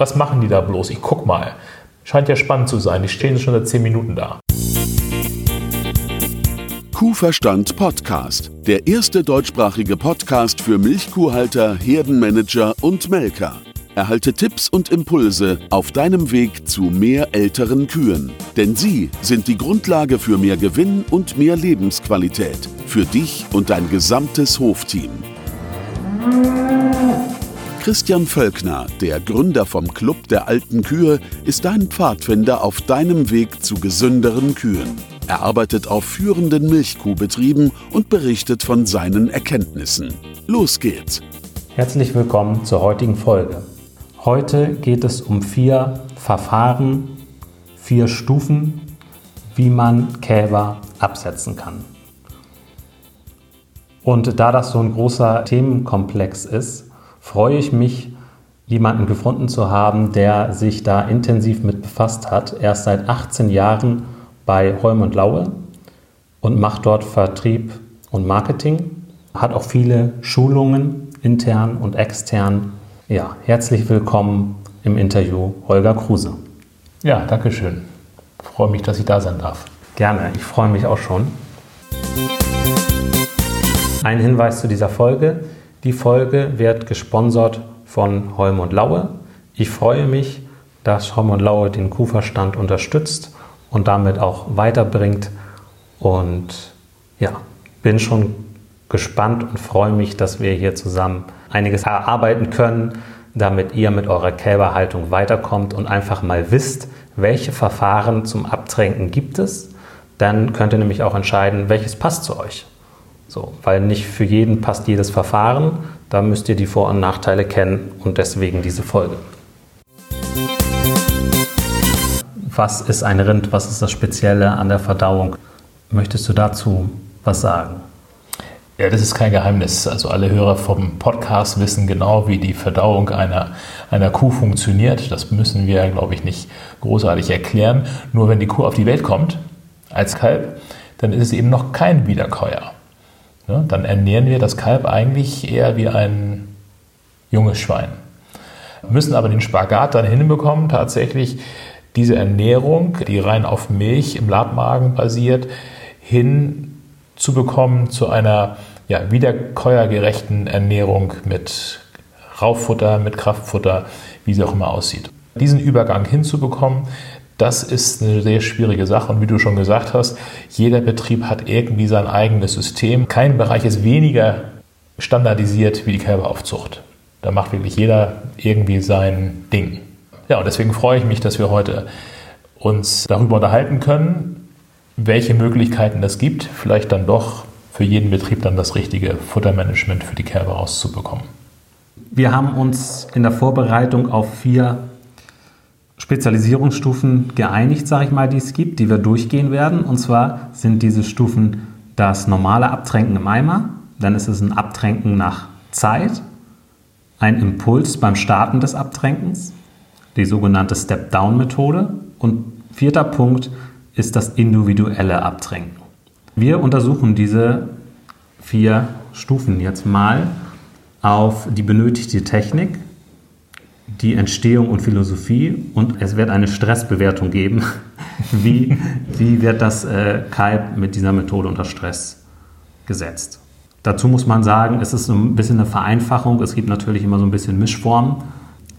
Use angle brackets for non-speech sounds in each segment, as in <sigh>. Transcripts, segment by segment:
was machen die da bloß? Ich guck mal. Scheint ja spannend zu sein. Die stehen schon seit zehn Minuten da. Kuhverstand Podcast. Der erste deutschsprachige Podcast für Milchkuhhalter, Herdenmanager und Melker. Erhalte Tipps und Impulse auf deinem Weg zu mehr älteren Kühen. Denn sie sind die Grundlage für mehr Gewinn und mehr Lebensqualität. Für dich und dein gesamtes Hofteam. Christian Völkner, der Gründer vom Club der alten Kühe, ist dein Pfadfinder auf deinem Weg zu gesünderen Kühen. Er arbeitet auf führenden Milchkuhbetrieben und berichtet von seinen Erkenntnissen. Los geht's! Herzlich willkommen zur heutigen Folge. Heute geht es um vier Verfahren, vier Stufen, wie man Kälber absetzen kann. Und da das so ein großer Themenkomplex ist, freue ich mich, jemanden gefunden zu haben, der sich da intensiv mit befasst hat. Er ist seit 18 Jahren bei Holm und Laue und macht dort Vertrieb und Marketing, hat auch viele Schulungen intern und extern ja, herzlich willkommen im Interview Holger Kruse. Ja, danke schön. Ich freue mich, dass ich da sein darf. Gerne, ich freue mich auch schon. Ein Hinweis zu dieser Folge. Die Folge wird gesponsert von Holm und Laue. Ich freue mich, dass Holm und Laue den Kuhverstand unterstützt und damit auch weiterbringt. Und ja, bin schon gespannt und freue mich, dass wir hier zusammen einiges erarbeiten können, damit ihr mit eurer Kälberhaltung weiterkommt und einfach mal wisst, welche Verfahren zum Abtränken gibt es. Dann könnt ihr nämlich auch entscheiden, welches passt zu euch. So, weil nicht für jeden passt jedes Verfahren. Da müsst ihr die Vor- und Nachteile kennen und deswegen diese Folge. Was ist ein Rind? Was ist das Spezielle an der Verdauung? Möchtest du dazu was sagen? Ja, das ist kein Geheimnis. Also alle Hörer vom Podcast wissen genau, wie die Verdauung einer, einer Kuh funktioniert. Das müssen wir, glaube ich, nicht großartig erklären. Nur wenn die Kuh auf die Welt kommt, als Kalb, dann ist es eben noch kein Wiederkäuer. Ja, dann ernähren wir das Kalb eigentlich eher wie ein junges Schwein. Müssen aber den Spagat dann hinbekommen, tatsächlich diese Ernährung, die rein auf Milch im Labmagen basiert, hinzubekommen zu einer ja, wiederkäuergerechten Ernährung mit Rauffutter, mit Kraftfutter, wie sie auch immer aussieht. Diesen Übergang hinzubekommen, das ist eine sehr schwierige Sache. Und wie du schon gesagt hast, jeder Betrieb hat irgendwie sein eigenes System. Kein Bereich ist weniger standardisiert wie die Kälberaufzucht. Da macht wirklich jeder irgendwie sein Ding. Ja, und deswegen freue ich mich, dass wir heute uns darüber unterhalten können, welche Möglichkeiten es gibt, vielleicht dann doch für jeden Betrieb dann das richtige Futtermanagement für die Kälber rauszubekommen. Wir haben uns in der Vorbereitung auf vier Spezialisierungsstufen geeinigt, sage ich mal, die es gibt, die wir durchgehen werden. Und zwar sind diese Stufen das normale Abtränken im Eimer, dann ist es ein Abtränken nach Zeit, ein Impuls beim Starten des Abtränkens, die sogenannte Step-Down-Methode und vierter Punkt ist das individuelle Abtränken. Wir untersuchen diese vier Stufen jetzt mal auf die benötigte Technik, die Entstehung und Philosophie und es wird eine Stressbewertung geben. <laughs> Wie, wie wird das äh, Kalb mit dieser Methode unter Stress gesetzt? Dazu muss man sagen, es ist so ein bisschen eine Vereinfachung. Es gibt natürlich immer so ein bisschen Mischformen.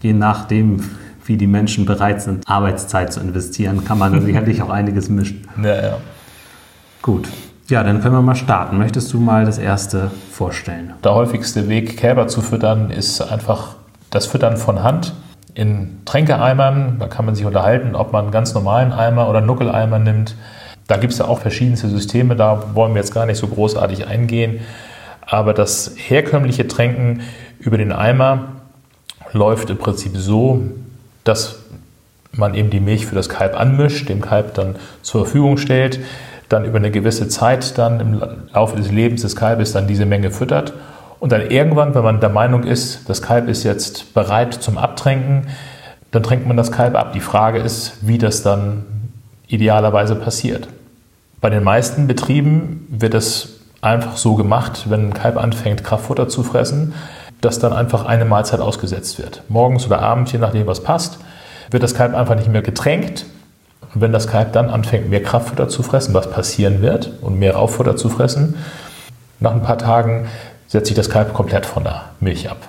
Je nachdem, wie die Menschen bereit sind, Arbeitszeit zu investieren, kann man <laughs> sicherlich auch einiges mischen. Ja, ja. Gut. Ja, dann können wir mal starten. Möchtest du mal das erste vorstellen? Der häufigste Weg, Kälber zu füttern, ist einfach das Füttern von Hand in Tränkeeimern. Da kann man sich unterhalten, ob man einen ganz normalen Eimer oder einen Nuckeleimer nimmt. Da gibt es ja auch verschiedenste Systeme, da wollen wir jetzt gar nicht so großartig eingehen. Aber das herkömmliche Tränken über den Eimer läuft im Prinzip so, dass man eben die Milch für das Kalb anmischt, dem Kalb dann zur Verfügung stellt dann über eine gewisse Zeit dann im Laufe des Lebens des Kalbes dann diese Menge füttert und dann irgendwann, wenn man der Meinung ist, das Kalb ist jetzt bereit zum Abtränken, dann tränkt man das Kalb ab. Die Frage ist, wie das dann idealerweise passiert. Bei den meisten Betrieben wird es einfach so gemacht, wenn ein Kalb anfängt, Kraftfutter zu fressen, dass dann einfach eine Mahlzeit ausgesetzt wird. Morgens oder abends, je nachdem, was passt, wird das Kalb einfach nicht mehr getränkt. Und wenn das Kalb dann anfängt, mehr Kraftfutter zu fressen, was passieren wird, und mehr Rauffutter zu fressen, nach ein paar Tagen setzt sich das Kalb komplett von der Milch ab.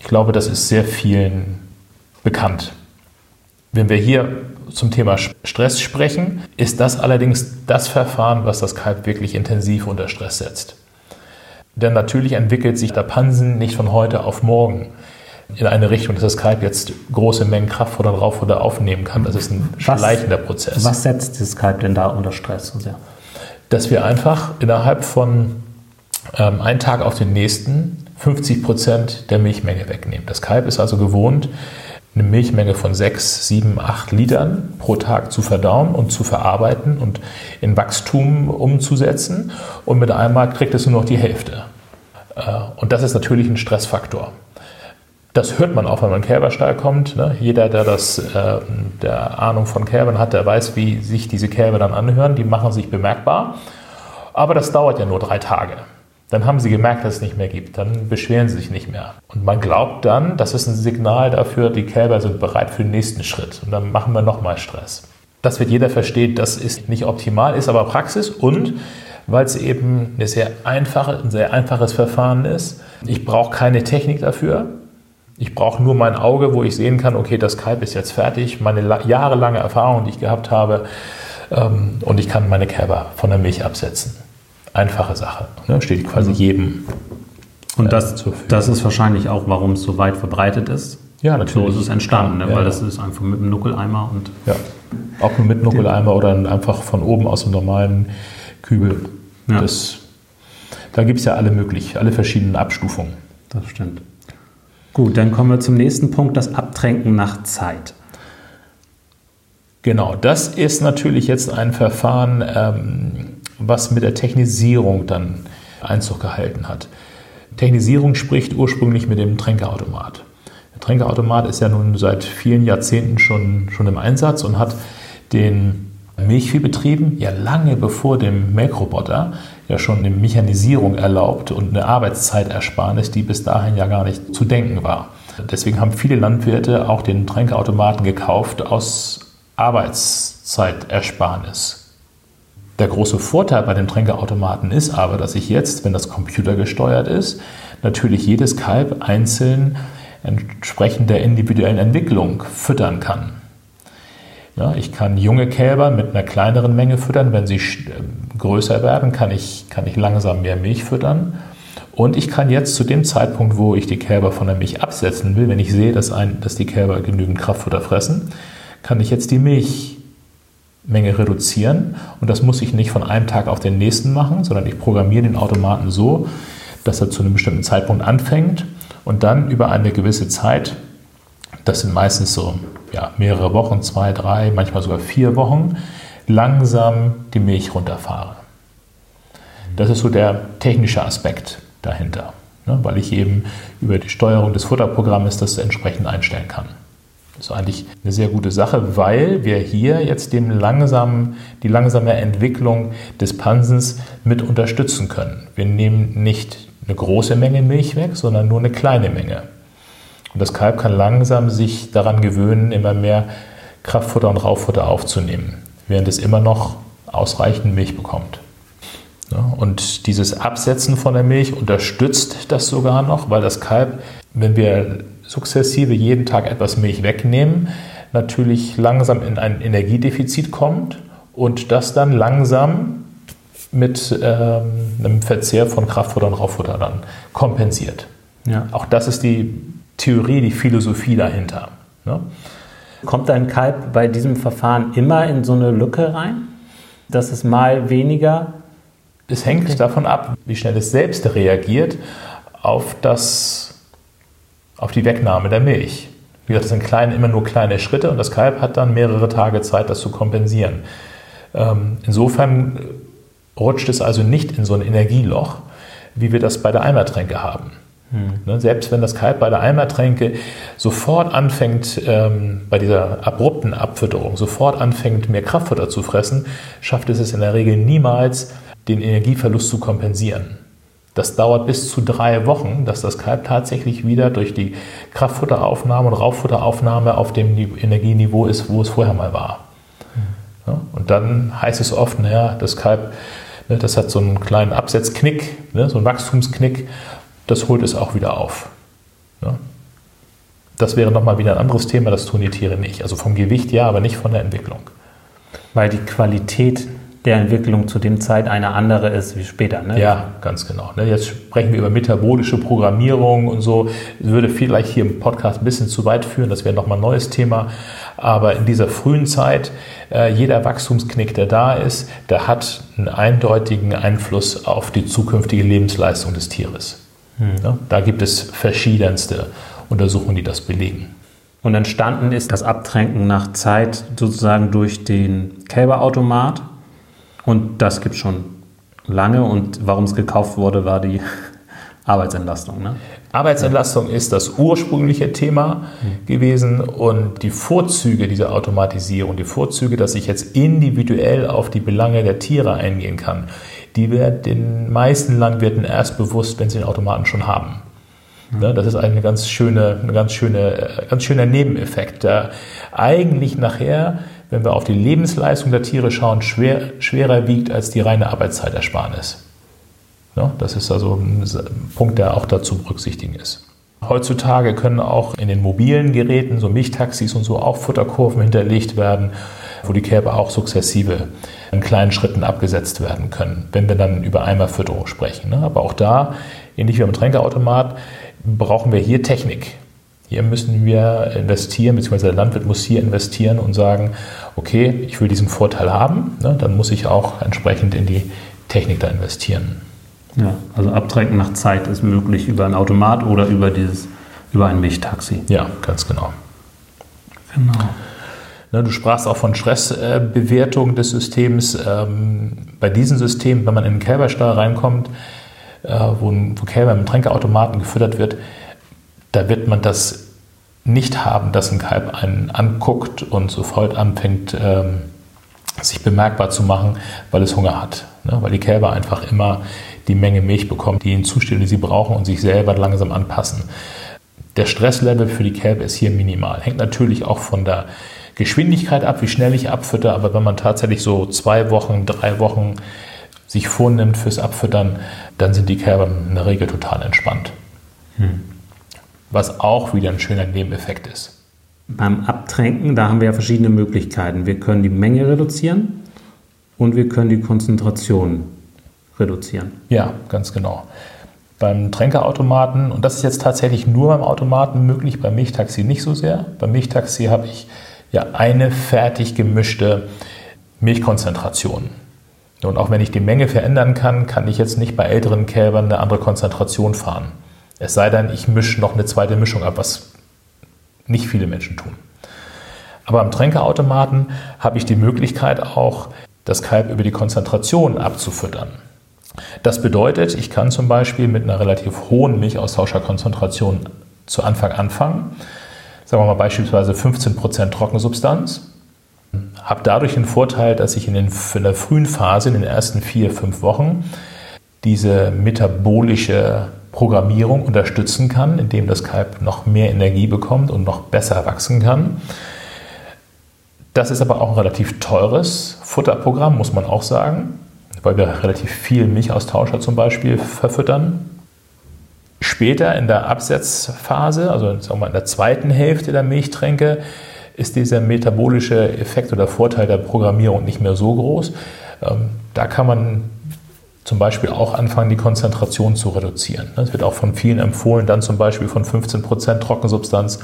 Ich glaube, das ist sehr vielen bekannt. Wenn wir hier zum Thema Stress sprechen, ist das allerdings das Verfahren, was das Kalb wirklich intensiv unter Stress setzt. Denn natürlich entwickelt sich der Pansen nicht von heute auf morgen in eine Richtung, dass das Kalb jetzt große Mengen Kraftfutter und Rauffutter aufnehmen kann. Das ist ein was, schleichender Prozess. Was setzt das Kalb denn da unter Stress so sehr? Dass wir einfach innerhalb von ähm, einem Tag auf den nächsten 50 Prozent der Milchmenge wegnehmen. Das Kalb ist also gewohnt, eine Milchmenge von 6, 7, 8 Litern pro Tag zu verdauen und zu verarbeiten und in Wachstum umzusetzen. Und mit einmal kriegt es nur noch die Hälfte. Äh, und das ist natürlich ein Stressfaktor. Das hört man auch, wenn man in den Kälberstall kommt. Ne? Jeder, der, das, äh, der Ahnung von Kälbern hat, der weiß, wie sich diese Kälber dann anhören. Die machen sich bemerkbar. Aber das dauert ja nur drei Tage. Dann haben sie gemerkt, dass es nicht mehr gibt. Dann beschweren sie sich nicht mehr. Und man glaubt dann, das ist ein Signal dafür, die Kälber sind bereit für den nächsten Schritt. Und dann machen wir nochmal Stress. Das wird jeder verstehen, das ist nicht optimal, ist aber Praxis und weil es eben eine sehr einfache, ein sehr einfaches Verfahren ist. Ich brauche keine Technik dafür. Ich brauche nur mein Auge, wo ich sehen kann, okay, das Kalb ist jetzt fertig, meine jahrelange Erfahrung, die ich gehabt habe, ähm, und ich kann meine Kälber von der Milch absetzen einfache Sache. Ne? Steht quasi mhm. jedem. Und das, das ist wahrscheinlich auch, warum es so weit verbreitet ist. Ja, natürlich. So ist es entstanden, ne? ja, weil das ist einfach mit einem Nuckeleimer und. Ja, auch nur mit Nuckeleimer oder einfach von oben aus dem normalen Kübel. Ja. Das, da gibt es ja alle möglich, alle verschiedenen Abstufungen. Das stimmt. Gut, dann kommen wir zum nächsten Punkt, das Abtränken nach Zeit. Genau, das ist natürlich jetzt ein Verfahren, ähm, was mit der Technisierung dann Einzug gehalten hat. Technisierung spricht ursprünglich mit dem Tränkeautomat. Der Tränkeautomat ist ja nun seit vielen Jahrzehnten schon, schon im Einsatz und hat den Milchviehbetrieben ja lange bevor dem Melkroboter ja schon eine Mechanisierung erlaubt und eine Arbeitszeitersparnis, die bis dahin ja gar nicht zu denken war. Deswegen haben viele Landwirte auch den Tränkeautomaten gekauft aus Arbeitszeitersparnis der große Vorteil bei dem Tränkeautomaten ist aber, dass ich jetzt, wenn das Computer gesteuert ist, natürlich jedes Kalb einzeln entsprechend der individuellen Entwicklung füttern kann. Ja, ich kann junge Kälber mit einer kleineren Menge füttern. Wenn sie äh, größer werden, kann ich, kann ich langsam mehr Milch füttern. Und ich kann jetzt zu dem Zeitpunkt, wo ich die Kälber von der Milch absetzen will, wenn ich sehe, dass, ein, dass die Kälber genügend Kraftfutter fressen, kann ich jetzt die Milch Menge reduzieren. Und das muss ich nicht von einem Tag auf den nächsten machen, sondern ich programmiere den Automaten so, dass er zu einem bestimmten Zeitpunkt anfängt und dann über eine gewisse Zeit, das sind meistens so ja, mehrere Wochen, zwei, drei, manchmal sogar vier Wochen, langsam die Milch runterfahre. Das ist so der technische Aspekt dahinter, ne, weil ich eben über die Steuerung des Futterprogramms das entsprechend einstellen kann. Das ist eigentlich eine sehr gute Sache, weil wir hier jetzt dem langsamen, die langsame Entwicklung des Pansens mit unterstützen können. Wir nehmen nicht eine große Menge Milch weg, sondern nur eine kleine Menge. Und das Kalb kann langsam sich daran gewöhnen, immer mehr Kraftfutter und Rauffutter aufzunehmen, während es immer noch ausreichend Milch bekommt. Und dieses Absetzen von der Milch unterstützt das sogar noch, weil das Kalb, wenn wir sukzessive jeden Tag etwas Milch wegnehmen, natürlich langsam in ein Energiedefizit kommt und das dann langsam mit ähm, einem Verzehr von Kraftfutter und Rauffutter dann kompensiert. Ja. Auch das ist die Theorie, die Philosophie dahinter. Ne? Kommt ein Kalb bei diesem Verfahren immer in so eine Lücke rein, dass es mal weniger? Es hängt okay. davon ab, wie schnell es selbst reagiert auf das auf die Wegnahme der Milch. Wie gesagt, das sind kleine, immer nur kleine Schritte und das Kalb hat dann mehrere Tage Zeit, das zu kompensieren. Ähm, insofern rutscht es also nicht in so ein Energieloch, wie wir das bei der Eimertränke haben. Hm. Selbst wenn das Kalb bei der Eimertränke sofort anfängt, ähm, bei dieser abrupten Abfütterung, sofort anfängt, mehr Kraftfutter zu fressen, schafft es es in der Regel niemals, den Energieverlust zu kompensieren. Das dauert bis zu drei Wochen, dass das Kalb tatsächlich wieder durch die Kraftfutteraufnahme und Rauffutteraufnahme auf dem Energieniveau ist, wo es vorher mal war. Ja, und dann heißt es oft, naja, das Kalb, ne, das hat so einen kleinen Absetzknick, ne, so einen Wachstumsknick, das holt es auch wieder auf. Ja. Das wäre nochmal wieder ein anderes Thema, das tun die Tiere nicht. Also vom Gewicht ja, aber nicht von der Entwicklung. Weil die Qualität der Entwicklung zu dem Zeit eine andere ist wie später. Ne? Ja, ganz genau. Ne? Jetzt sprechen wir über metabolische Programmierung und so. Das würde vielleicht hier im Podcast ein bisschen zu weit führen, das wäre nochmal ein neues Thema. Aber in dieser frühen Zeit, äh, jeder Wachstumsknick, der da ist, der hat einen eindeutigen Einfluss auf die zukünftige Lebensleistung des Tieres. Hm. Ja, da gibt es verschiedenste Untersuchungen, die das belegen. Und entstanden ist das Abtränken nach Zeit sozusagen durch den Kälberautomat. Und das gibt es schon lange. Und warum es gekauft wurde, war die <laughs> Arbeitsentlastung. Ne? Arbeitsentlastung ist das ursprüngliche Thema mhm. gewesen und die Vorzüge dieser Automatisierung, die Vorzüge, dass ich jetzt individuell auf die Belange der Tiere eingehen kann, die werden den meisten Landwirten erst bewusst, wenn sie den Automaten schon haben. Mhm. Das ist eine ganz schöne, ein ganz, schöne, ganz schöner Nebeneffekt, der eigentlich nachher, wenn wir auf die Lebensleistung der Tiere schauen, schwer, schwerer wiegt als die reine Arbeitszeitersparnis. Das ist also ein Punkt, der auch dazu berücksichtigen ist. Heutzutage können auch in den mobilen Geräten, so Milchtaxis und so, auch Futterkurven hinterlegt werden, wo die Kälber auch sukzessive in kleinen Schritten abgesetzt werden können, wenn wir dann über Eimerfütterung sprechen. Aber auch da, ähnlich wie beim Tränkeautomat, brauchen wir hier Technik. Hier müssen wir investieren, beziehungsweise der Landwirt muss hier investieren und sagen, okay, ich will diesen Vorteil haben, ne, dann muss ich auch entsprechend in die Technik da investieren. Ja, also Abtränken nach Zeit ist möglich über ein Automat oder über, dieses, über ein Milchtaxi. Ja, ganz genau. Genau. Ne, du sprachst auch von Stressbewertung des Systems. Ähm, bei diesem System, wenn man in den Kälberstall reinkommt, äh, wo ein Kälber mit Tränkeautomaten gefüttert wird, da wird man das nicht haben, dass ein Kalb einen anguckt und sofort anfängt, ähm, sich bemerkbar zu machen, weil es Hunger hat. Ne? Weil die Kälber einfach immer die Menge Milch bekommen, die ihnen zustehen, die sie brauchen und sich selber langsam anpassen. Der Stresslevel für die Kälber ist hier minimal. Hängt natürlich auch von der Geschwindigkeit ab, wie schnell ich abfütter, aber wenn man tatsächlich so zwei Wochen, drei Wochen sich vornimmt fürs Abfüttern, dann sind die Kälber in der Regel total entspannt. Hm. Was auch wieder ein schöner Nebeneffekt ist. Beim Abtränken, da haben wir ja verschiedene Möglichkeiten. Wir können die Menge reduzieren und wir können die Konzentration reduzieren. Ja, ganz genau. Beim Tränkeautomaten, und das ist jetzt tatsächlich nur beim Automaten möglich, beim Milchtaxi nicht so sehr. Beim Milchtaxi habe ich ja eine fertig gemischte Milchkonzentration. Und auch wenn ich die Menge verändern kann, kann ich jetzt nicht bei älteren Kälbern eine andere Konzentration fahren. Es sei denn, ich mische noch eine zweite Mischung ab, was nicht viele Menschen tun. Aber am Tränkeautomaten habe ich die Möglichkeit auch, das Kalb über die Konzentration abzufüttern. Das bedeutet, ich kann zum Beispiel mit einer relativ hohen Milchaustauscherkonzentration zu Anfang anfangen, sagen wir mal beispielsweise 15% Trockensubstanz, habe dadurch den Vorteil, dass ich in, den, in der frühen Phase, in den ersten vier, fünf Wochen, diese metabolische Programmierung unterstützen kann, indem das Kalb noch mehr Energie bekommt und noch besser wachsen kann. Das ist aber auch ein relativ teures Futterprogramm, muss man auch sagen weil wir relativ viel Milchaustauscher zum Beispiel verfüttern. Später in der Absetzphase, also in der zweiten Hälfte der Milchtränke, ist dieser metabolische Effekt oder Vorteil der Programmierung nicht mehr so groß. Ähm, da kann man zum Beispiel auch anfangen, die Konzentration zu reduzieren. Es wird auch von vielen empfohlen, dann zum Beispiel von 15% Trockensubstanz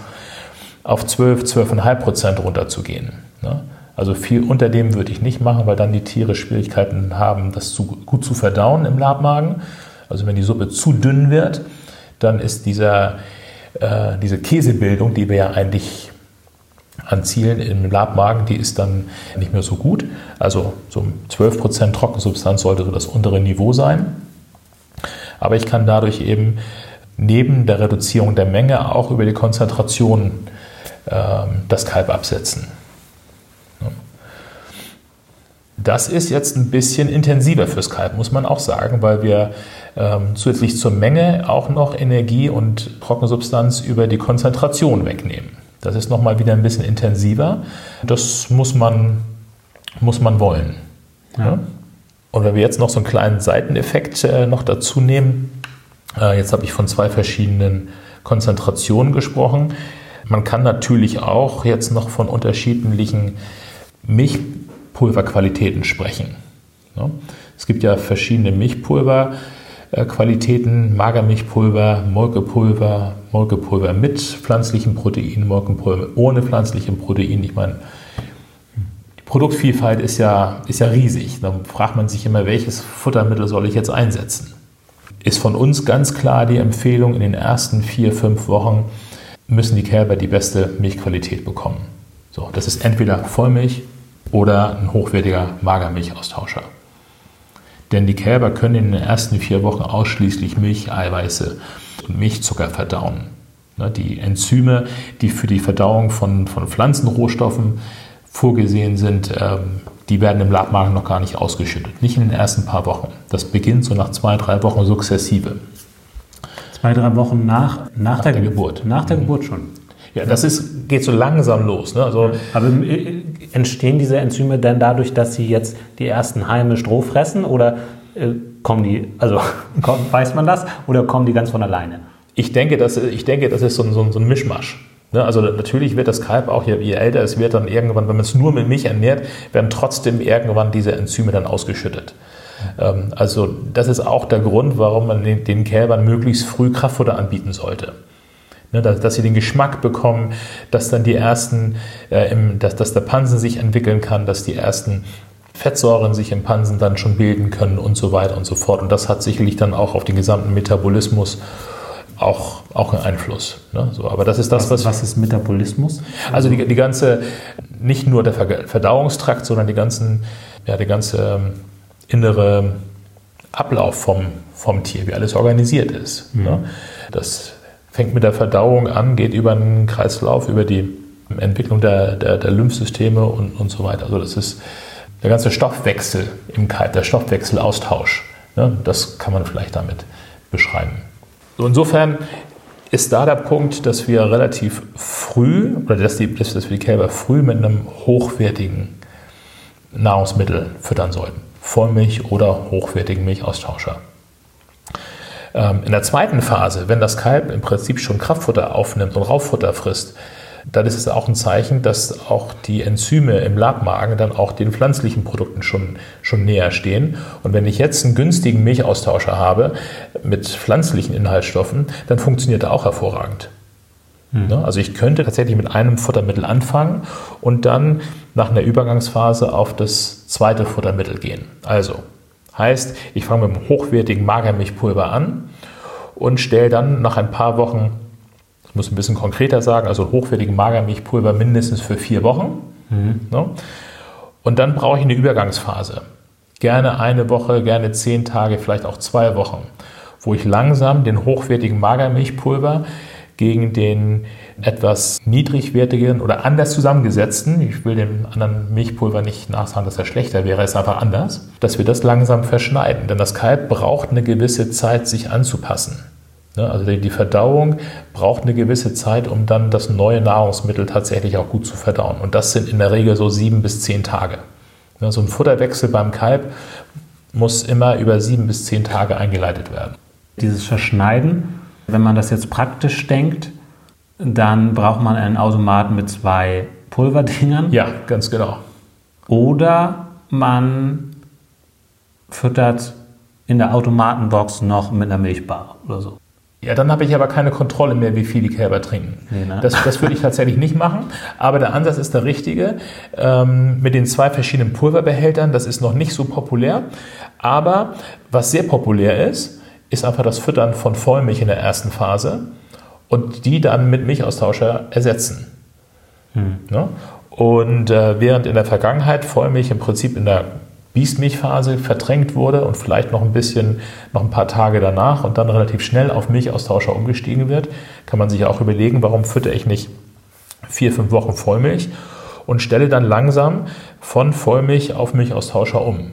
auf 12, 12,5% runterzugehen. Also viel unter dem würde ich nicht machen, weil dann die Tiere Schwierigkeiten haben, das zu, gut zu verdauen im Labmagen. Also wenn die Suppe zu dünn wird, dann ist dieser, äh, diese Käsebildung, die wir ja eigentlich anzielen im Labmagen, die ist dann nicht mehr so gut. Also so 12% Trockensubstanz sollte so das untere Niveau sein. Aber ich kann dadurch eben neben der Reduzierung der Menge auch über die Konzentration äh, das Kalb absetzen. Das ist jetzt ein bisschen intensiver fürs Kalb, muss man auch sagen, weil wir ähm, zusätzlich zur Menge auch noch Energie und Trockensubstanz über die Konzentration wegnehmen. Das ist nochmal wieder ein bisschen intensiver. Das muss man, muss man wollen. Ja. Und wenn wir jetzt noch so einen kleinen Seiteneffekt äh, noch dazu nehmen, äh, jetzt habe ich von zwei verschiedenen Konzentrationen gesprochen. Man kann natürlich auch jetzt noch von unterschiedlichen Milchpulverqualitäten sprechen. Ja? Es gibt ja verschiedene Milchpulverqualitäten, Magermilchpulver, Molkepulver, Molkepulver mit pflanzlichen Proteinen, Molkepulver ohne pflanzlichen Proteinen. Ich meine, die Produktvielfalt ist ja, ist ja riesig. Da fragt man sich immer, welches Futtermittel soll ich jetzt einsetzen? Ist von uns ganz klar die Empfehlung, in den ersten vier, fünf Wochen müssen die Kälber die beste Milchqualität bekommen. So, das ist entweder Vollmilch oder ein hochwertiger Magermilchaustauscher. Denn die Kälber können in den ersten vier Wochen ausschließlich Milch, Eiweiße und Milchzucker verdauen. Ne, die Enzyme, die für die Verdauung von, von Pflanzenrohstoffen vorgesehen sind, ähm, die werden im Labmagen noch gar nicht ausgeschüttet. Nicht in den ersten paar Wochen. Das beginnt so nach zwei, drei Wochen sukzessive. Zwei, drei Wochen nach, nach, nach der, der, Geburt. Nach der mhm. Geburt schon. Ja, das ist, geht so langsam los. Ne? Also, Aber äh, entstehen diese Enzyme denn dadurch, dass sie jetzt die ersten Heime Stroh fressen oder äh, kommen die, also <laughs> weiß man das, oder kommen die ganz von alleine? Ich denke, das, ich denke, das ist so ein, so ein, Mischmasch. Ne? Also natürlich wird das Kalb auch, je, je älter es wird, dann irgendwann, wenn man es nur mit Milch ernährt, werden trotzdem irgendwann diese Enzyme dann ausgeschüttet. Ähm, also das ist auch der Grund, warum man den Kälbern möglichst früh Kraftfutter anbieten sollte. Ne, dass, dass, sie den Geschmack bekommen, dass dann die ersten, äh, im, dass, dass der Pansen sich entwickeln kann, dass die ersten Fettsäuren sich im Pansen dann schon bilden können und so weiter und so fort. Und das hat sicherlich dann auch auf den gesamten Metabolismus auch, auch einen Einfluss. Ne? So, aber das ist das, was. Was ist Metabolismus? Also die, die ganze, nicht nur der Verdauungstrakt, sondern die ganzen, ja, der ganze ähm, innere Ablauf vom, vom Tier, wie alles organisiert ist. Mhm. Ne? Das fängt mit der Verdauung an, geht über den Kreislauf, über die Entwicklung der, der, der Lymphsysteme und, und so weiter. Also das ist der ganze Stoffwechsel im Kalb, der Stoffwechselaustausch. Ne? Das kann man vielleicht damit beschreiben. So insofern ist da der Punkt, dass wir relativ früh oder dass, die, dass wir die Kälber früh mit einem hochwertigen Nahrungsmittel füttern sollten. Vollmilch oder hochwertigen Milchaustauscher. Ähm, in der zweiten Phase, wenn das Kalb im Prinzip schon Kraftfutter aufnimmt und Rauffutter frisst, dann ist es auch ein Zeichen, dass auch die Enzyme im Labmagen dann auch den pflanzlichen Produkten schon, schon näher stehen. Und wenn ich jetzt einen günstigen Milchaustauscher habe mit pflanzlichen Inhaltsstoffen, dann funktioniert er auch hervorragend. Mhm. Also ich könnte tatsächlich mit einem Futtermittel anfangen und dann nach einer Übergangsphase auf das zweite Futtermittel gehen. Also heißt, ich fange mit einem hochwertigen Magermilchpulver an und stelle dann nach ein paar Wochen, ich muss ein bisschen konkreter sagen, also hochwertigen Magermilchpulver mindestens für vier Wochen. Mhm. Ne? Und dann brauche ich eine Übergangsphase. Gerne eine Woche, gerne zehn Tage, vielleicht auch zwei Wochen, wo ich langsam den hochwertigen Magermilchpulver gegen den etwas niedrigwertigen oder anders zusammengesetzten, ich will dem anderen Milchpulver nicht nachsagen, dass er schlechter wäre, ist einfach anders, dass wir das langsam verschneiden. Denn das Kalb braucht eine gewisse Zeit, sich anzupassen. Ne, also die Verdauung braucht eine gewisse Zeit, um dann das neue Nahrungsmittel tatsächlich auch gut zu verdauen. Und das sind in der Regel so sieben bis zehn Tage. Ne, so ein Futterwechsel beim Kalb muss immer über sieben bis zehn Tage eingeleitet werden. Dieses Verschneiden, wenn man das jetzt praktisch denkt, dann braucht man einen Automaten mit zwei Pulverdingern. Ja, ganz genau. Oder man füttert in der Automatenbox noch mit einer Milchbar oder so. Ja, dann habe ich aber keine Kontrolle mehr, wie viel die Kälber trinken. Nee, ne? das, das würde ich tatsächlich nicht machen. Aber der Ansatz ist der richtige. Ähm, mit den zwei verschiedenen Pulverbehältern, das ist noch nicht so populär. Aber was sehr populär ist, ist einfach das Füttern von Vollmilch in der ersten Phase und die dann mit Milchaustauscher ersetzen. Hm. Ja? Und äh, während in der Vergangenheit Vollmilch im Prinzip in der Biestmilchphase verdrängt wurde und vielleicht noch ein bisschen, noch ein paar Tage danach und dann relativ schnell auf Milchaustauscher umgestiegen wird, kann man sich auch überlegen, warum fütter ich nicht vier, fünf Wochen Vollmilch und stelle dann langsam von Vollmilch auf Milchaustauscher um.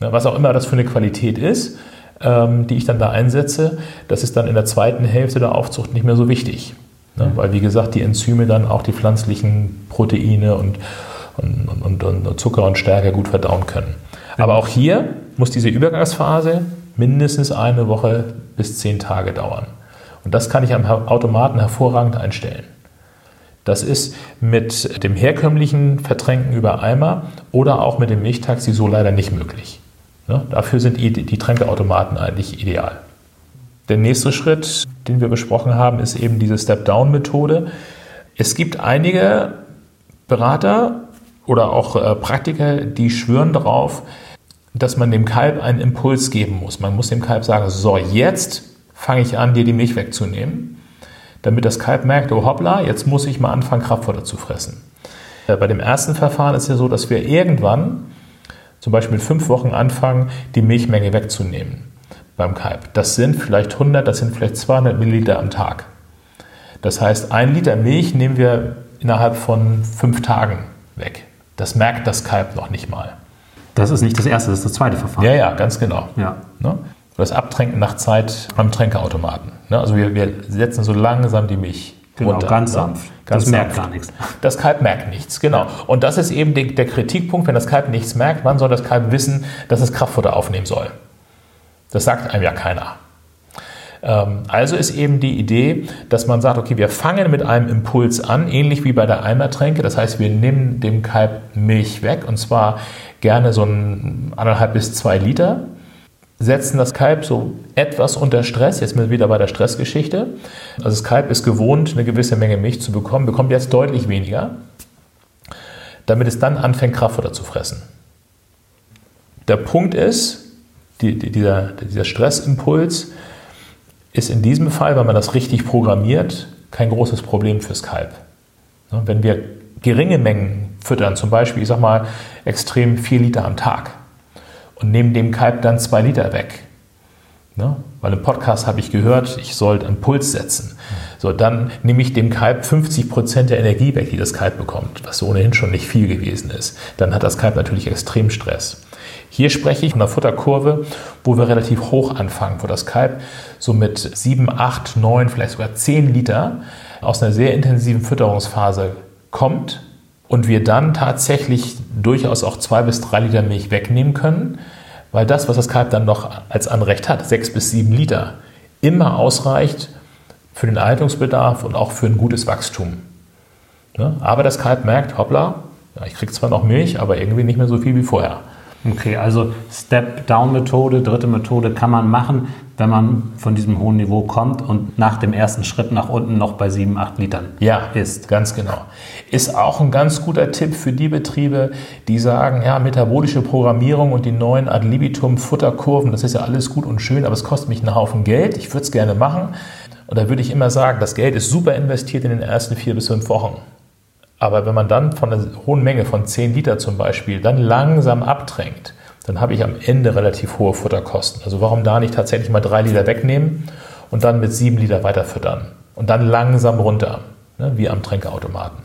Was auch immer das für eine Qualität ist, ähm, die ich dann da einsetze, das ist dann in der zweiten Hälfte der Aufzucht nicht mehr so wichtig. Ne? Weil, wie gesagt, die Enzyme dann auch die pflanzlichen Proteine und, und, und, und Zucker und Stärke gut verdauen können. Aber auch hier muss diese Übergangsphase mindestens eine Woche bis zehn Tage dauern. Und das kann ich am Automaten hervorragend einstellen. Das ist mit dem herkömmlichen Vertränken über Eimer oder auch mit dem Milchtaxi so leider nicht möglich. Ne? Dafür sind die, die Tränkeautomaten eigentlich ideal. Der nächste Schritt, den wir besprochen haben, ist eben diese Step-Down-Methode. Es gibt einige Berater oder auch äh, Praktiker, die schwören darauf, dass man dem Kalb einen Impuls geben muss. Man muss dem Kalb sagen, so, jetzt fange ich an, dir die Milch wegzunehmen, damit das Kalb merkt, oh hoppla, jetzt muss ich mal anfangen, Kraftfutter zu fressen. Äh, bei dem ersten Verfahren ist es ja so, dass wir irgendwann zum Beispiel mit fünf Wochen anfangen, die Milchmenge wegzunehmen beim Kalb. Das sind vielleicht 100, das sind vielleicht 200 Milliliter am Tag. Das heißt, ein Liter Milch nehmen wir innerhalb von fünf Tagen weg. Das merkt das Kalb noch nicht mal. Das ist nicht das erste, das ist das zweite Verfahren. Ja, ja, ganz genau. Ja. Ne? Das Abtränken nach Zeit am Tränkeautomaten. Ne? Also wir, wir setzen so langsam die Milch Genau, runter. ganz ne? sanft. Ganz das merkt gar nichts. Das Kalb merkt nichts, genau. Und das ist eben die, der Kritikpunkt, wenn das Kalb nichts merkt, wann soll das Kalb wissen, dass es Kraftfutter aufnehmen soll? Das sagt einem ja keiner. Ähm, Also ist eben die Idee, dass man sagt, okay, wir fangen mit einem Impuls an, ähnlich wie bei der Eimertränke. Das heißt, wir nehmen dem Kalb Milch weg und zwar gerne so ein anderthalb bis zwei Liter, setzen das Kalb so etwas unter Stress. Jetzt sind wir wieder bei der Stressgeschichte. Also das Kalb ist gewohnt, eine gewisse Menge Milch zu bekommen, bekommt jetzt deutlich weniger, damit es dann anfängt, Kraftfutter zu fressen. Der Punkt ist, die, die, dieser, dieser Stressimpuls ist in diesem Fall, wenn man das richtig programmiert, kein großes Problem fürs Kalb. Wenn wir geringe Mengen füttern, zum Beispiel, ich sag mal, extrem 4 Liter am Tag und nehmen dem Kalb dann 2 Liter weg. Ne? Weil im Podcast habe ich gehört, ich sollte einen Puls setzen. So, dann nehme ich dem Kalb 50 Prozent der Energie weg, die das Kalb bekommt, was ohnehin schon nicht viel gewesen ist. Dann hat das Kalb natürlich extrem Stress. Hier spreche ich von einer Futterkurve, wo wir relativ hoch anfangen, wo das Kalb so mit 7, 8, 9, vielleicht sogar 10 Liter aus einer sehr intensiven Fütterungsphase kommt und wir dann tatsächlich durchaus auch 2 bis 3 Liter Milch wegnehmen können, weil das, was das Kalb dann noch als Anrecht hat, 6 bis 7 Liter, immer ausreicht für den Erhaltungsbedarf und auch für ein gutes Wachstum. Ne? Aber das Kalb merkt, hoppla, ich kriege zwar noch Milch, aber irgendwie nicht mehr so viel wie vorher. Okay, also Step-Down-Methode, dritte Methode kann man machen, wenn man von diesem hohen Niveau kommt und nach dem ersten Schritt nach unten noch bei 7, 8 Litern Ja, ist. ganz genau. Ist auch ein ganz guter Tipp für die Betriebe, die sagen, ja, metabolische Programmierung und die neuen Ad libitum Futterkurven, das ist ja alles gut und schön, aber es kostet mich einen Haufen Geld. Ich würde es gerne machen. Und da würde ich immer sagen, das Geld ist super investiert in den ersten vier bis fünf Wochen. Aber wenn man dann von einer hohen Menge von 10 Liter zum Beispiel dann langsam abtränkt, dann habe ich am Ende relativ hohe Futterkosten. Also warum da nicht tatsächlich mal drei Liter wegnehmen und dann mit sieben Liter weiter füttern und dann langsam runter, ne, wie am Tränkeautomaten.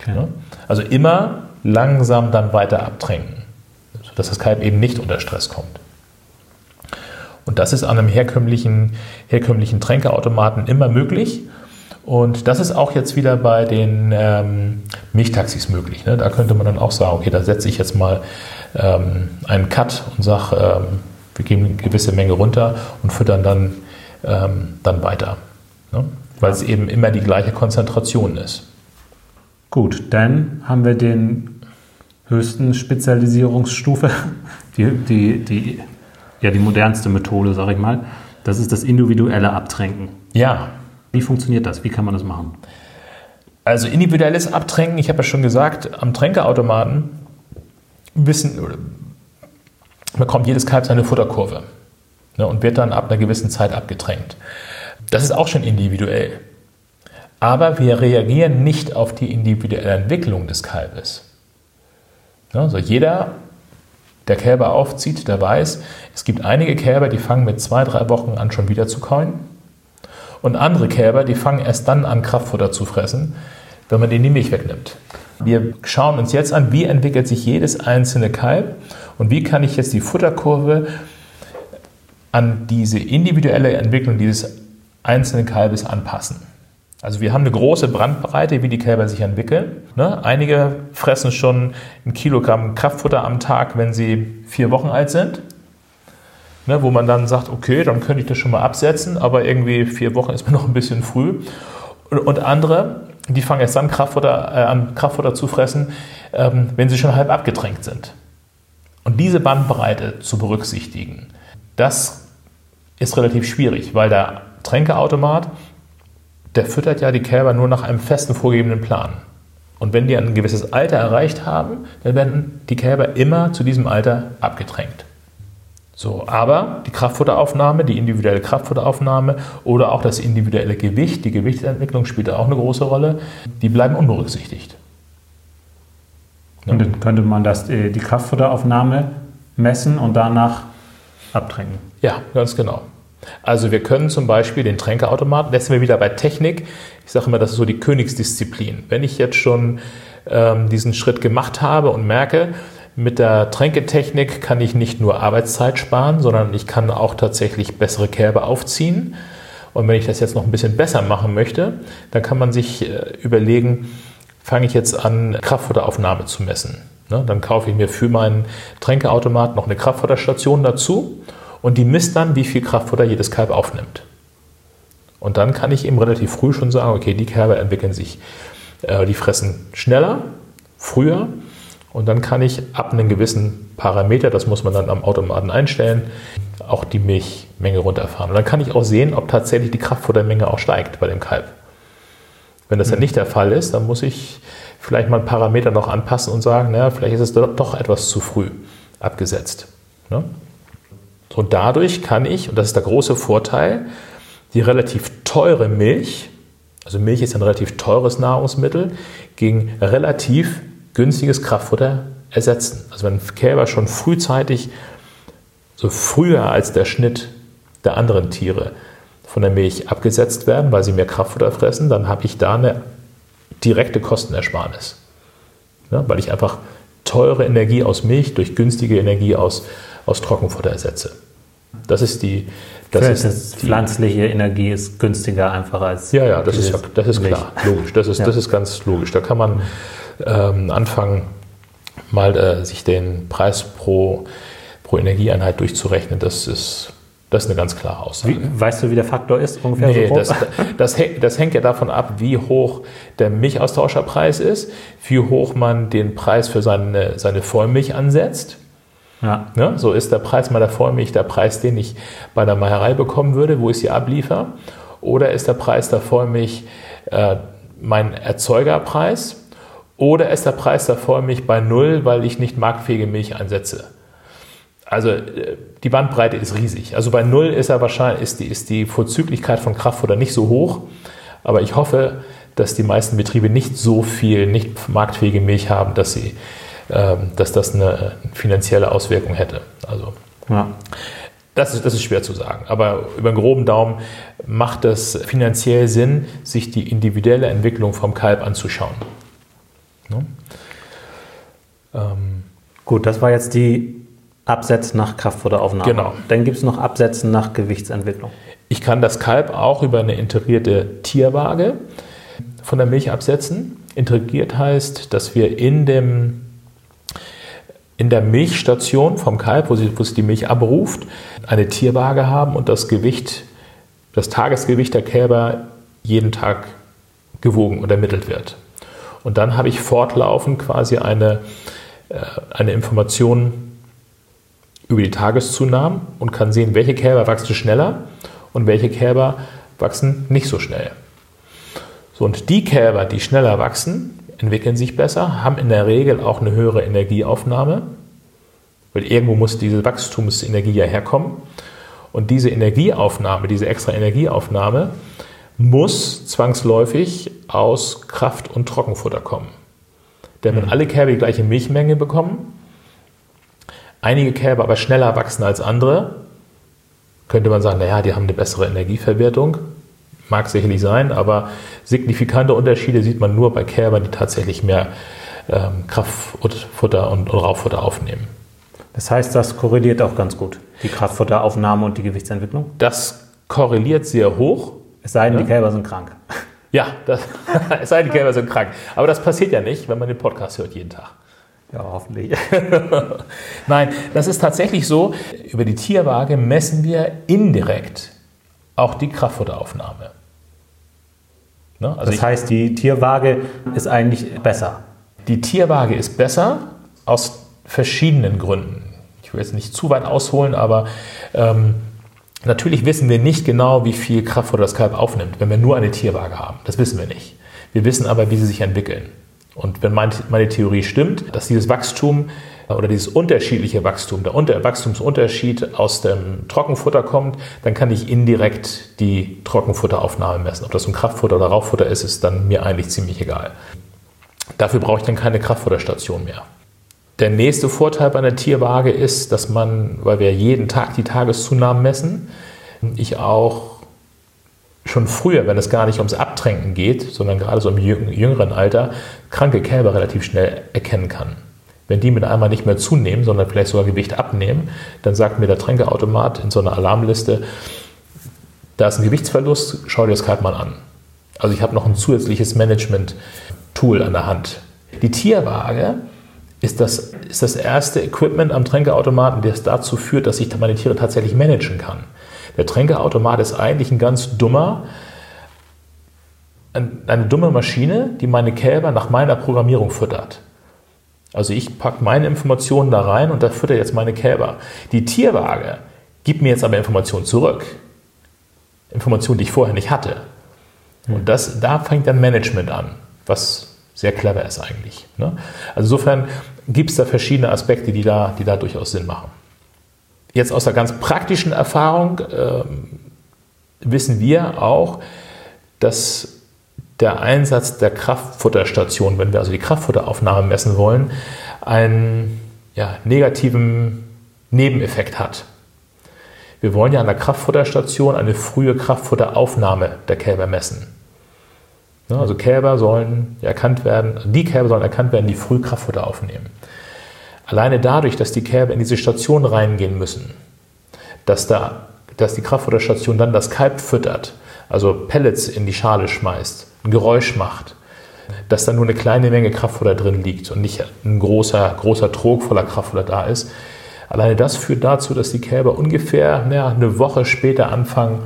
Okay. Ne? Also immer langsam dann weiter abtränken, sodass das Kalb eben nicht unter Stress kommt. Und das ist an einem herkömmlichen, herkömmlichen Tränkeautomaten immer möglich. Und das ist auch jetzt wieder bei den ähm, Milchtaxis möglich. Ne? Da könnte man dann auch sagen, okay, da setze ich jetzt mal ähm, einen Cut und sage, ähm, wir geben eine gewisse Menge runter und füttern dann, ähm, dann weiter. Ne? Weil es eben immer die gleiche Konzentration ist. Gut, dann haben wir den höchsten Spezialisierungsstufe, <laughs> die, die, die, ja, die modernste Methode, sage ich mal. Das ist das individuelle Abtränken. Ja, Wie funktioniert das? Wie kann man das machen? Also individuelles Abtränken, ich habe ja schon gesagt, am Tränkeautomaten wissen, bekommt jedes Kalb seine Futterkurve ne, und wird dann ab einer gewissen Zeit abgetränkt. Das ist auch schon individuell. Aber wir reagieren nicht auf die individuelle Entwicklung des Kalbes. Ne, Also jeder, der Kälber aufzieht, der weiß, es gibt einige Kälber, die fangen mit zwei, drei Wochen an schon wieder zu kauen. Und andere Kälber, die fangen erst dann an, Kraftfutter zu fressen, wenn man denen die Milch wegnimmt. Wir schauen uns jetzt an, wie entwickelt sich jedes einzelne Kalb und wie kann ich jetzt die Futterkurve an diese individuelle Entwicklung dieses einzelnen Kalbes anpassen. Also wir haben eine große Brandbreite, wie die Kälber sich entwickeln. Ne? Einige fressen schon ein Kilogramm Kraftfutter am Tag, wenn sie vier Wochen alt sind. Ne? Wo man dann sagt, okay, dann könnte ich das schon mal absetzen, aber irgendwie vier Wochen ist mir <laughs> noch ein bisschen früh. Und andere, die fangen erst dann Kraftfutter, äh, an, Kraftfutter zu fressen, ähm, wenn sie schon halb abgetränkt sind. Und diese Bandbreite zu berücksichtigen, das ist relativ schwierig, weil der Tränkeautomat der füttert ja die Kälber nur nach einem festen vorgegebenen Plan. Und wenn die ein gewisses Alter erreicht haben, dann werden die Kälber immer zu diesem Alter abgetränkt. So, aber die Kraftfutteraufnahme, die individuelle Kraftfutteraufnahme oder auch das individuelle Gewicht, die Gewichtsentwicklung spielt da auch eine große Rolle, die bleiben unberücksichtigt. Und dann könnte man das, äh, die Kraftfutteraufnahme messen und danach abtränken. Ja, ganz genau. Also wir können zum Beispiel den Tränkeautomaten, jetzt sind wir wieder bei Technik, ich sage immer, das ist so die Königsdisziplin. Wenn ich jetzt schon ähm, diesen Schritt gemacht habe und merke, mit der Tränketechnik kann ich nicht nur Arbeitszeit sparen, sondern ich kann auch tatsächlich bessere Kerbe aufziehen. Und wenn ich das jetzt noch ein bisschen besser machen möchte, dann kann man sich äh, überlegen, fange ich jetzt an, Kraftfutteraufnahme zu messen. Ne? Dann kaufe ich mir für meinen Tränkeautomat noch eine Kraftfutterstation dazu und die misst dann, wie viel Kraftfutter jedes Kalb aufnimmt. Und dann kann ich eben relativ früh schon sagen, okay, die Kälber entwickeln sich, äh, die fressen schneller, früher und dann kann ich ab einem gewissen Parameter, das muss man dann am Automaten einstellen, auch die Milchmenge runterfahren. Und dann kann ich auch sehen, ob tatsächlich die Kraftfuttermenge auch steigt bei dem Kalb. Wenn das mhm. dann nicht der Fall ist, dann muss ich vielleicht mal einen Parameter noch anpassen und sagen, naja, vielleicht ist es doch etwas zu früh abgesetzt. Ne? Und dadurch kann ich, und das ist der große Vorteil, die relativ teure Milch, also Milch ist ein relativ teures Nahrungsmittel, gegen relativ günstiges Kraftfutter ersetzen. Also wenn Kälber schon frühzeitig, so früher als der Schnitt der anderen Tiere von der Milch abgesetzt werden, weil sie mehr Kraftfutter fressen, dann habe ich da eine direkte Kostenersparnis. Ja, weil ich einfach teure Energie aus Milch durch günstige Energie aus, aus Trockenfutter ersetze. Das ist die. Das, ist das die, pflanzliche Energie ist günstiger einfach als. Ja, ja, das ist, das ist klar, logisch. Das ist, ja. das ist ganz logisch. Da kann man ähm, anfangen, mal äh, sich den Preis pro, pro Energieeinheit durchzurechnen. Das ist, das ist eine ganz klare Aussage. Wie, weißt du, wie der Faktor ist ungefähr? Nee, so das, das, das, hängt ja davon ab, wie hoch der Milchaustauscherpreis ist, wie hoch man den Preis für seine, seine Vollmilch ansetzt. Ja. Ne? So ist der Preis meiner Vollmilch der Preis, den ich bei der Meierei bekommen würde, wo ich sie abliefer. Oder ist der Preis der Vollmilch äh, mein Erzeugerpreis? Oder ist der Preis der Vollmilch bei Null, weil ich nicht marktfähige Milch einsetze? Also äh, die Bandbreite ist riesig. Also bei Null ist, er wahrscheinlich, ist, die, ist die Vorzüglichkeit von Kraftfutter nicht so hoch. Aber ich hoffe, dass die meisten Betriebe nicht so viel nicht marktfähige Milch haben, dass sie dass das eine finanzielle Auswirkung hätte. Also ja. das, ist, das ist schwer zu sagen. Aber über einen groben Daumen macht es finanziell Sinn, sich die individuelle Entwicklung vom Kalb anzuschauen. Ne? Ähm, Gut, das war jetzt die Absätze nach Kraftfutteraufnahme. Genau. Dann gibt es noch Absätze nach Gewichtsentwicklung. Ich kann das Kalb auch über eine integrierte Tierwaage von der Milch absetzen. Integriert heißt, dass wir in dem in der Milchstation vom Kalb, wo sie, wo sie die Milch abruft, eine Tierwaage haben und das Gewicht, das Tagesgewicht der Kälber jeden Tag gewogen und ermittelt wird. Und dann habe ich fortlaufend quasi eine, äh, eine Information über die Tageszunahmen und kann sehen, welche Kälber wachsen schneller und welche Kälber wachsen nicht so schnell. So, und die Kälber, die schneller wachsen, entwickeln sich besser, haben in der Regel auch eine höhere Energieaufnahme, weil irgendwo muss diese Wachstumsenergie ja herkommen. Und diese Energieaufnahme, diese extra Energieaufnahme, muss zwangsläufig aus Kraft- und Trockenfutter kommen. Denn wenn mhm. alle Kälber die gleiche Milchmenge bekommen, einige Kälber aber schneller wachsen als andere, könnte man sagen, naja, die haben eine bessere Energieverwertung. Mag sicherlich sein, aber signifikante Unterschiede sieht man nur bei Kälbern, die tatsächlich mehr, ähm, Kraftfutter und, und Rauffutter aufnehmen. Das heißt, das korreliert auch ganz gut, die Kraftfutteraufnahme und die Gewichtsentwicklung? Das korreliert sehr hoch. Es sei denn, ja. die Kälber sind krank. <laughs> Ja, das, <laughs> es sei denn, die Kälber sind krank. Aber das passiert ja nicht, wenn man den Podcast hört jeden Tag. Ja, hoffentlich. <laughs> Nein, das ist tatsächlich so. Über die Tierwaage messen wir indirekt auch die Kraftfutteraufnahme. Ne? Also das heißt, die Tierwaage ist eigentlich besser. Die Tierwaage ist besser aus verschiedenen Gründen. Ich will jetzt nicht zu weit ausholen, aber ähm, natürlich wissen wir nicht genau, wie viel Kraftfutter das Kalb aufnimmt, wenn wir nur eine Tierwaage haben. Das wissen wir nicht. Wir wissen aber, wie sie sich entwickeln. Und wenn meine Theorie stimmt, dass dieses Wachstum oder dieses unterschiedliche Wachstum, der Unter Wachstumsunterschied aus dem Trockenfutter kommt, dann kann ich indirekt die Trockenfutteraufnahme messen. Ob das ein Kraftfutter oder Rauchfutter ist, ist dann mir eigentlich ziemlich egal. Dafür brauche ich dann keine Kraftfutterstation mehr. Der nächste Vorteil bei einer Tierwaage ist, dass man, weil wir jeden Tag die Tageszunahmen messen, ich auch schon früher, wenn es gar nicht ums Abtränken geht, sondern gerade so im jüngeren Alter, kranke Kälber relativ schnell erkennen kann. Wenn die mit einmal nicht mehr zunehmen, sondern vielleicht sogar Gewicht abnehmen, dann sagt mir der Tränkeautomat in so einer Alarmliste, da ist ein Gewichtsverlust, schau dir das Kalb mal an. Also ich habe noch ein zusätzliches Management-Tool an der Hand. Die Tierwaage ist das, ist das erste Equipment am Tränkeautomaten, das dazu führt, dass ich meine Tiere tatsächlich managen kann. Der Tränkeautomat ist eigentlich ein ganz dummer, eine dumme Maschine, die meine Kälber nach meiner Programmierung füttert. Also ich packe meine Informationen da rein und da fütter jetzt meine Kälber. Die Tierwaage gibt mir jetzt aber Informationen zurück. Informationen, die ich vorher nicht hatte. Und das, da fängt dann Management an, was sehr clever ist eigentlich. Ne? Also insofern gibt es da verschiedene Aspekte, die da, die da durchaus Sinn machen. Jetzt aus der ganz praktischen Erfahrung äh, wissen wir auch, dass der Einsatz der Kraftfutterstation, wenn wir also die Kraftfutteraufnahme messen wollen, einen ja, negativen Nebeneffekt hat. Wir wollen ja an der Kraftfutterstation eine frühe Kraftfutteraufnahme der Kälber messen. Also Kälber sollen erkannt werden, die Kälber sollen erkannt werden, die früh Kraftfutter aufnehmen. Alleine dadurch, dass die Kälber in diese Station reingehen müssen, dass, da, dass die Kraftfutterstation dann das Kalb füttert, also Pellets in die Schale schmeißt, ein Geräusch macht, dass da nur eine kleine Menge Kraftfutter drin liegt und nicht ein großer, großer Trog voller Kraftfutter da ist. Alleine das führt dazu, dass die Kälber ungefähr ja, eine Woche später anfangen,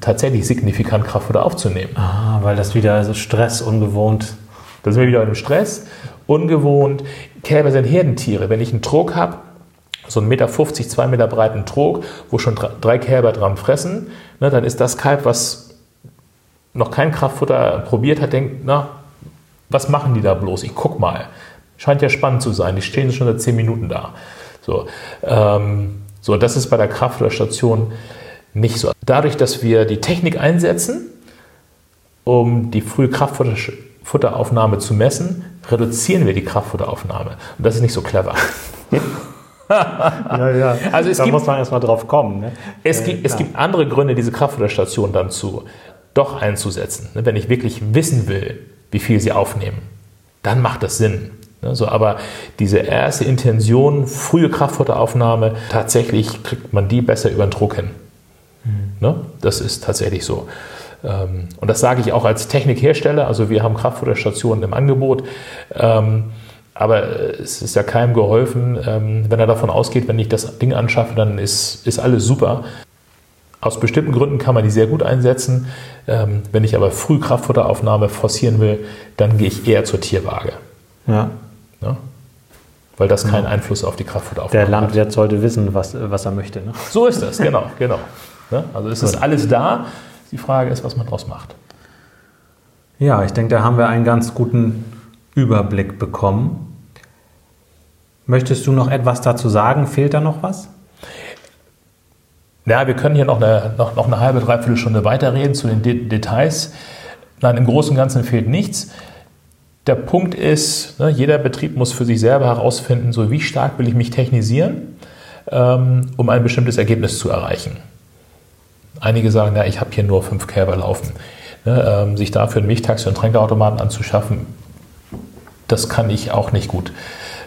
tatsächlich signifikant Kraftfutter aufzunehmen. Ah, weil das wieder also Stress, ungewohnt. Da sind wir wieder im Stress, ungewohnt. Kälber sind Herdentiere. Wenn ich einen Trog habe, so einen Meter 50, zwei Meter breiten Trog, wo schon drei Kälber dran fressen, ne, dann ist das Kalb, was noch kein Kraftfutter probiert hat, denkt, na, was machen die da bloß? Ich guck mal. Scheint ja spannend zu sein. Die stehen schon seit zehn Minuten da. So, ähm, so das ist bei der Kraftfutterstation nicht so. Dadurch, dass wir die Technik einsetzen, um die frühe Kraftfutteraufnahme zu messen, reduzieren wir die Kraftfutteraufnahme. Und das ist nicht so clever. <laughs> ja, ja. Also es da gibt, muss man erstmal drauf kommen. Ne? Es, gibt, es gibt andere Gründe, diese Kraftfutterstation dann zu doch einzusetzen. Ne? Wenn ich wirklich wissen will, wie viel sie aufnehmen, dann macht das Sinn. Ne? So, aber diese erste Intention, frühe Kraftfutteraufnahme, tatsächlich kriegt man die besser über den Druck hin. Mhm. Das ist tatsächlich so. Ähm, und das sage ich auch als Technikhersteller. Also wir haben Kraftfutterstationen im Angebot. Ähm, aber es ist ja keinem geholfen, ähm, wenn er davon ausgeht, wenn ich das Ding anschaffe, dann ist, ist alles super. Aus bestimmten Gründen kann man die sehr gut einsetzen. Wenn ich aber früh Kraftfutteraufnahme forcieren will, dann gehe ich eher zur Tierwaage. Ja. ja? Weil das keinen Einfluss auf die Kraftfutteraufnahme hat. Der Landwirt sollte wissen, was, was er möchte. Ne? So ist das, genau, genau. Ne? Also ist alles da. Die Frage ist, was man daraus macht. Ja, ich denke, da haben wir einen ganz guten Überblick bekommen. Möchtest du noch etwas dazu sagen? Fehlt da noch was? Ja, wir können hier noch eine, noch, noch eine halbe, dreiviertel Stunde weiterreden zu den De Details. Nein, im Großen und Ganzen fehlt nichts. Der Punkt ist, ne, jeder Betrieb muss für sich selber herausfinden, so wie stark will ich mich technisieren, ähm, um ein bestimmtes Ergebnis zu erreichen. Einige sagen, ja, ich habe hier nur fünf Kälber laufen. Ne, ähm, sich dafür einen Milchtaxi und Tränkeautomaten anzuschaffen, das kann ich auch nicht gut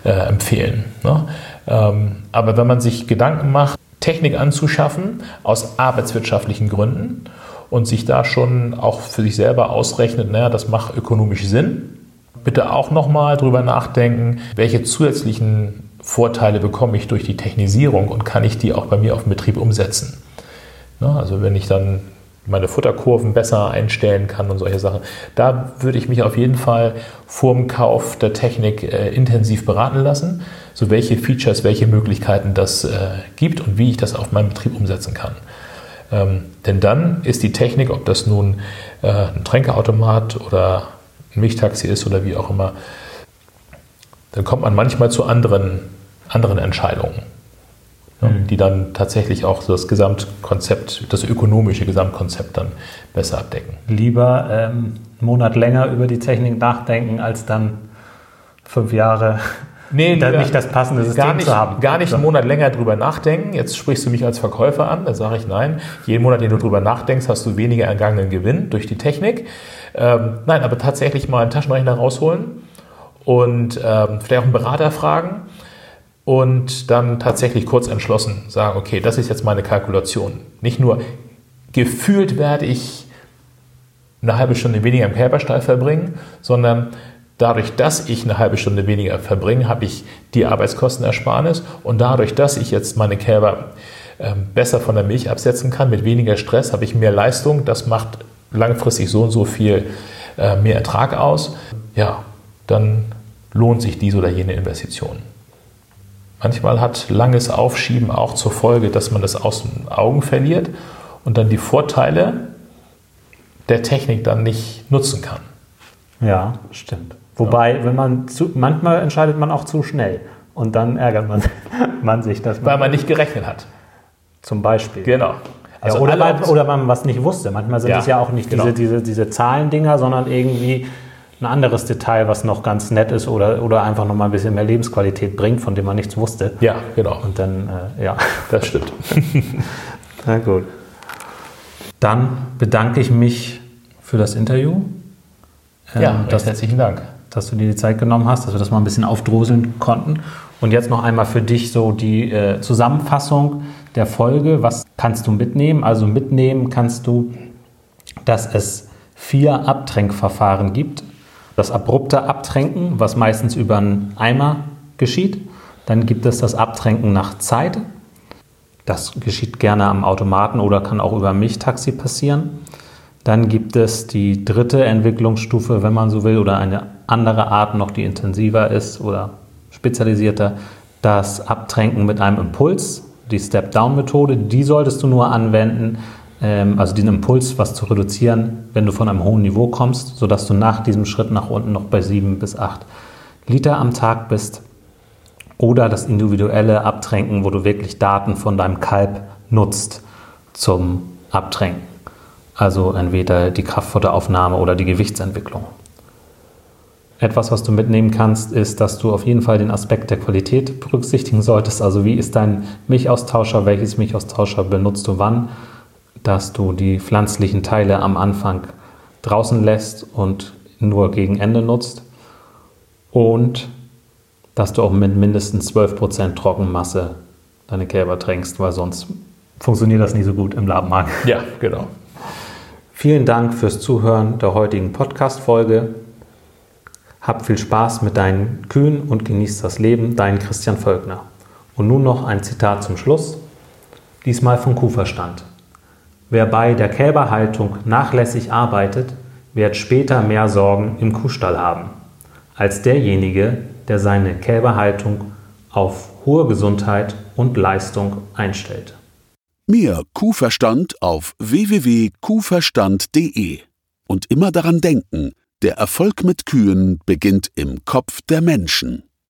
äh, empfehlen. Ne? Ähm, aber wenn man sich Gedanken macht, Technik anzuschaffen aus arbeitswirtschaftlichen Gründen und sich da schon auch für sich selber ausrechnet, naja, das macht ökonomisch Sinn, bitte auch nochmal drüber nachdenken, welche zusätzlichen Vorteile bekomme ich durch die Technisierung und kann ich die auch bei mir auf dem Betrieb umsetzen. Ne, also wenn ich dann meine Futterkurven besser einstellen kann und solche Sachen. Da würde ich mich auf jeden Fall vor dem Kauf der Technik äh, intensiv beraten lassen, so welche Features, welche Möglichkeiten das äh, gibt und wie ich das auf meinem Betrieb umsetzen kann. Ähm, denn dann ist die Technik, ob das nun äh, ein Tränkeautomat oder ein Milchtaxi ist oder wie auch immer, dann kommt man manchmal zu anderen, anderen Entscheidungen mhm. die dann tatsächlich auch so das Gesamtkonzept, das ökonomische Gesamtkonzept dann besser abdecken. Lieber ähm, einen Monat länger über die Technik nachdenken, als dann fünf Jahre <laughs> Nee, da nicht das passende System gar nicht, zu haben. Gar nicht einen Monat länger drüber nachdenken. Jetzt sprichst du mich als Verkäufer an. Da sage ich nein. Jeden Monat, den du drüber nachdenkst, hast du weniger ergangenen Gewinn durch die Technik. Ähm, nein, aber tatsächlich mal einen Taschenrechner rausholen und ähm, vielleicht auch einen Berater fragen und dann tatsächlich kurz entschlossen sagen, okay, das ist jetzt meine Kalkulation. Nicht nur gefühlt werde ich eine halbe Stunde weniger im Körperstall verbringen, sondern dadurch, dass ich eine halbe Stunde weniger verbringe, habe ich die Arbeitskostenersparnis und dadurch, dass ich jetzt meine Kälber ähm, besser von der Milch absetzen kann, mit weniger Stress, habe ich mehr Leistung. Das macht langfristig so und so viel äh, mehr Ertrag aus. Ja, dann lohnt sich diese oder jene Investition. Manchmal hat langes Aufschieben auch zur Folge, dass man das aus den Augen verliert und dann die Vorteile der Technik dann nicht nutzen kann. Ja, stimmt. Wobei, ja. wenn man zu, manchmal entscheidet man auch zu schnell und dann ärgert man, <laughs> man sich, dass man. Weil man nicht gerechnet hat. Zum Beispiel. Genau. Also ja, oder, weil, oder man was nicht wusste. Manchmal sind ja, es ja auch nicht genau. diese, diese, diese Zahlendinger, sondern irgendwie ein anderes Detail, was noch ganz nett ist oder, oder einfach noch mal ein bisschen mehr Lebensqualität bringt, von dem man nichts wusste. Ja, genau. Und dann, äh, ja. Das stimmt. <laughs> Na gut. Dann bedanke ich mich für das Interview. Ähm, ja, das, herzlichen Dank. Dass du dir die Zeit genommen hast, dass wir das mal ein bisschen aufdroseln konnten. Und jetzt noch einmal für dich so die äh, Zusammenfassung der Folge. Was kannst du mitnehmen? Also mitnehmen kannst du, dass es vier Abtränkverfahren gibt das abrupte Abtränken, was meistens über einen Eimer geschieht. Dann gibt es das Abtränken nach Zeit. Das geschieht gerne am Automaten oder kann auch über Milchtaxi passieren. Dann gibt es die dritte Entwicklungsstufe, wenn man so will, oder eine andere Art noch, die intensiver ist oder spezialisierter, das Abtränken mit einem Impuls, die Step-Down-Methode. Die solltest du nur anwenden, also diesen Impuls, was zu reduzieren, wenn du von einem hohen Niveau kommst, sodass du nach diesem Schritt nach unten noch bei 7 bis 8 Liter am Tag bist. Oder das individuelle Abtränken, wo du wirklich Daten von deinem Kalb nutzt zum Abtränken. Also entweder die Kraftfutteraufnahme oder die Gewichtsentwicklung. Etwas, was du mitnehmen kannst, ist, dass du auf jeden Fall den Aspekt der Qualität berücksichtigen solltest. Also wie ist dein Milchaustauscher, welches Milchaustauscher benutzt du wann dass du die pflanzlichen Teile am Anfang draußen lässt und nur gegen Ende nutzt und dass du auch mit mindestens 12% Trockenmasse deine Kälber tränkst, weil sonst funktioniert das nicht so gut im Labenmarkt. <laughs> Ja, genau. Vielen Dank fürs Zuhören der heutigen Podcast-Folge. Hab viel Spaß mit deinen Kühen und genieß das Leben, dein Christian Völkner. Und nun noch ein Zitat zum Schluss, diesmal von Kuhverstand. Wer bei der Kälberhaltung nachlässig arbeitet, wird später mehr Sorgen im Kuhstall haben, als derjenige, der seine Kälberhaltung auf hohe Gesundheit und Leistung einstellt. Mehr Kuhverstand auf www.kuhverstand.de. Und immer daran denken, der Erfolg mit Kühen beginnt im Kopf der Menschen.